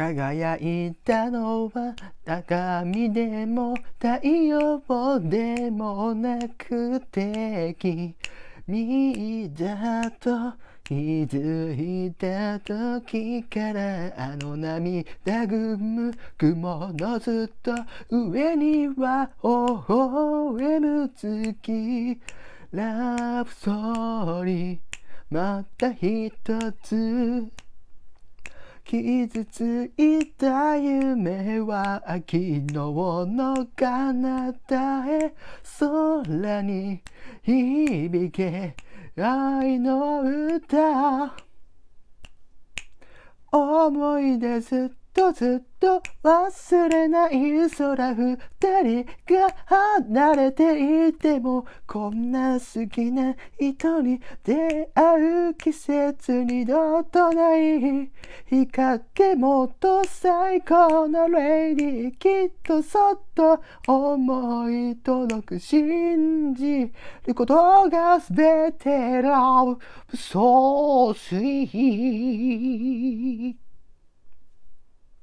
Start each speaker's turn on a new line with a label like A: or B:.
A: 輝いたのは高みでも太陽でもなくて君だと気づいた時からあの涙ぐむ雲のずっと上には微笑む月ラブソーリーまた一つ傷ついた夢は昨日の彼方へ空に響け愛の歌思い出すとずっと忘れない空二人が離れていてもこんな好きな人に出会う季節二度とない日。陰もっと最高のレイディきっとそっと思い届く信じることが全て Love so sweet